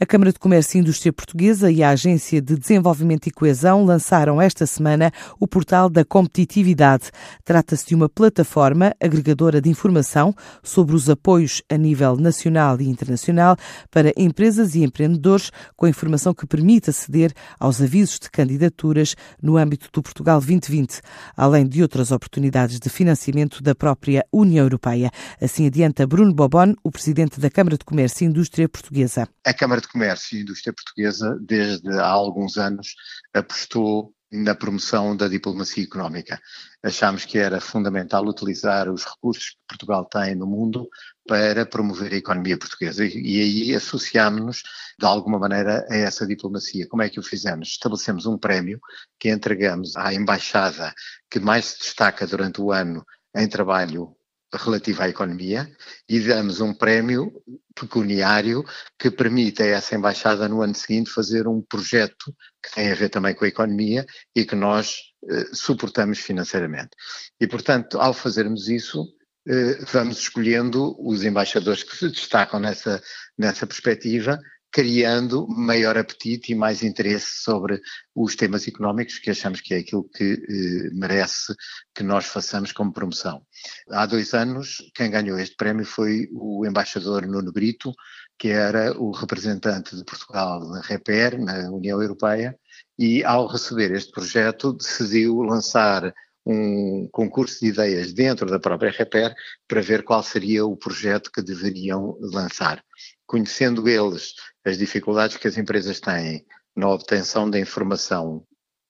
A Câmara de Comércio e Indústria Portuguesa e a Agência de Desenvolvimento e Coesão lançaram esta semana o portal da competitividade. Trata-se de uma plataforma agregadora de informação sobre os apoios a nível nacional e internacional para empresas e empreendedores, com informação que permite aceder aos avisos de candidaturas no âmbito do Portugal 2020, além de outras oportunidades de financiamento da própria União Europeia. Assim adianta Bruno Bobon, o presidente da Câmara de Comércio e Indústria Portuguesa. A Câmara de Comércio e Indústria Portuguesa, desde há alguns anos, apostou na promoção da diplomacia económica. Achámos que era fundamental utilizar os recursos que Portugal tem no mundo para promover a economia portuguesa e, aí associámos-nos de alguma maneira a essa diplomacia. Como é que o fizemos? Estabelecemos um prémio que entregamos à embaixada que mais se destaca durante o ano em trabalho relativa à economia e damos um prémio pecuniário que permite a essa embaixada no ano seguinte fazer um projeto que tem a ver também com a economia e que nós eh, suportamos financeiramente. E, portanto, ao fazermos isso, eh, vamos escolhendo os embaixadores que se destacam nessa, nessa perspectiva criando maior apetite e mais interesse sobre os temas económicos, que achamos que é aquilo que eh, merece que nós façamos como promoção. Há dois anos, quem ganhou este prémio foi o embaixador Nuno Brito, que era o representante de Portugal na REPER, na União Europeia, e ao receber este projeto decidiu lançar um concurso de ideias dentro da própria REPER para ver qual seria o projeto que deveriam lançar. Conhecendo eles as dificuldades que as empresas têm na obtenção da informação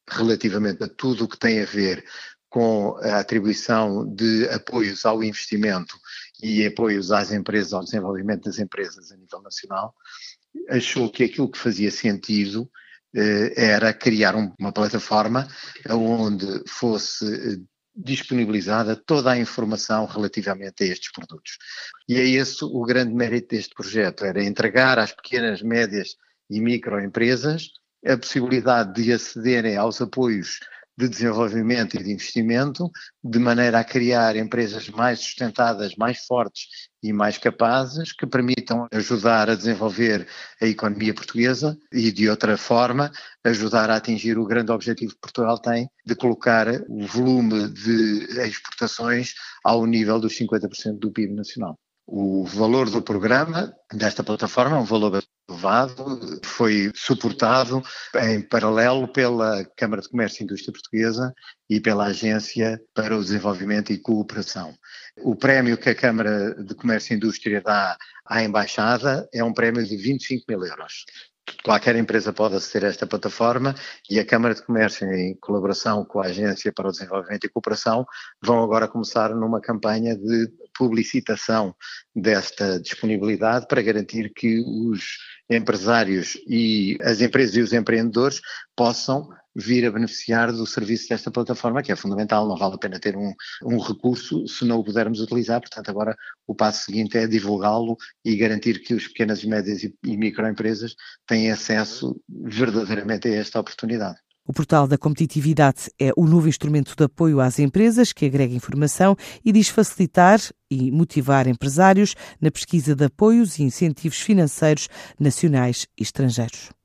relativamente a tudo o que tem a ver com a atribuição de apoios ao investimento e apoios às empresas, ao desenvolvimento das empresas a nível nacional, achou que aquilo que fazia sentido eh, era criar um, uma plataforma onde fosse eh, disponibilizada toda a informação relativamente a estes produtos. E é esse o grande mérito deste projeto, era entregar às pequenas, médias e microempresas a possibilidade de acederem aos apoios de desenvolvimento e de investimento, de maneira a criar empresas mais sustentadas, mais fortes e mais capazes, que permitam ajudar a desenvolver a economia portuguesa e, de outra forma, ajudar a atingir o grande objetivo que Portugal tem de colocar o volume de exportações ao nível dos 50% do PIB nacional. O valor do programa desta plataforma é um valor elevado, foi suportado em paralelo pela Câmara de Comércio e Indústria Portuguesa e pela Agência para o Desenvolvimento e Cooperação. O prémio que a Câmara de Comércio e Indústria dá à Embaixada é um prémio de 25 mil euros qualquer empresa pode aceder a esta plataforma e a Câmara de Comércio, em colaboração com a Agência para o Desenvolvimento e Cooperação, vão agora começar numa campanha de publicitação desta disponibilidade para garantir que os empresários e as empresas e os empreendedores possam vir a beneficiar do serviço desta plataforma, que é fundamental, não vale a pena ter um, um recurso se não o pudermos utilizar, portanto agora o passo seguinte é divulgá-lo e garantir que os pequenas, médias e, e microempresas têm acesso verdadeiramente a esta oportunidade. O portal da competitividade é o novo instrumento de apoio às empresas que agrega informação e diz facilitar e motivar empresários na pesquisa de apoios e incentivos financeiros nacionais e estrangeiros.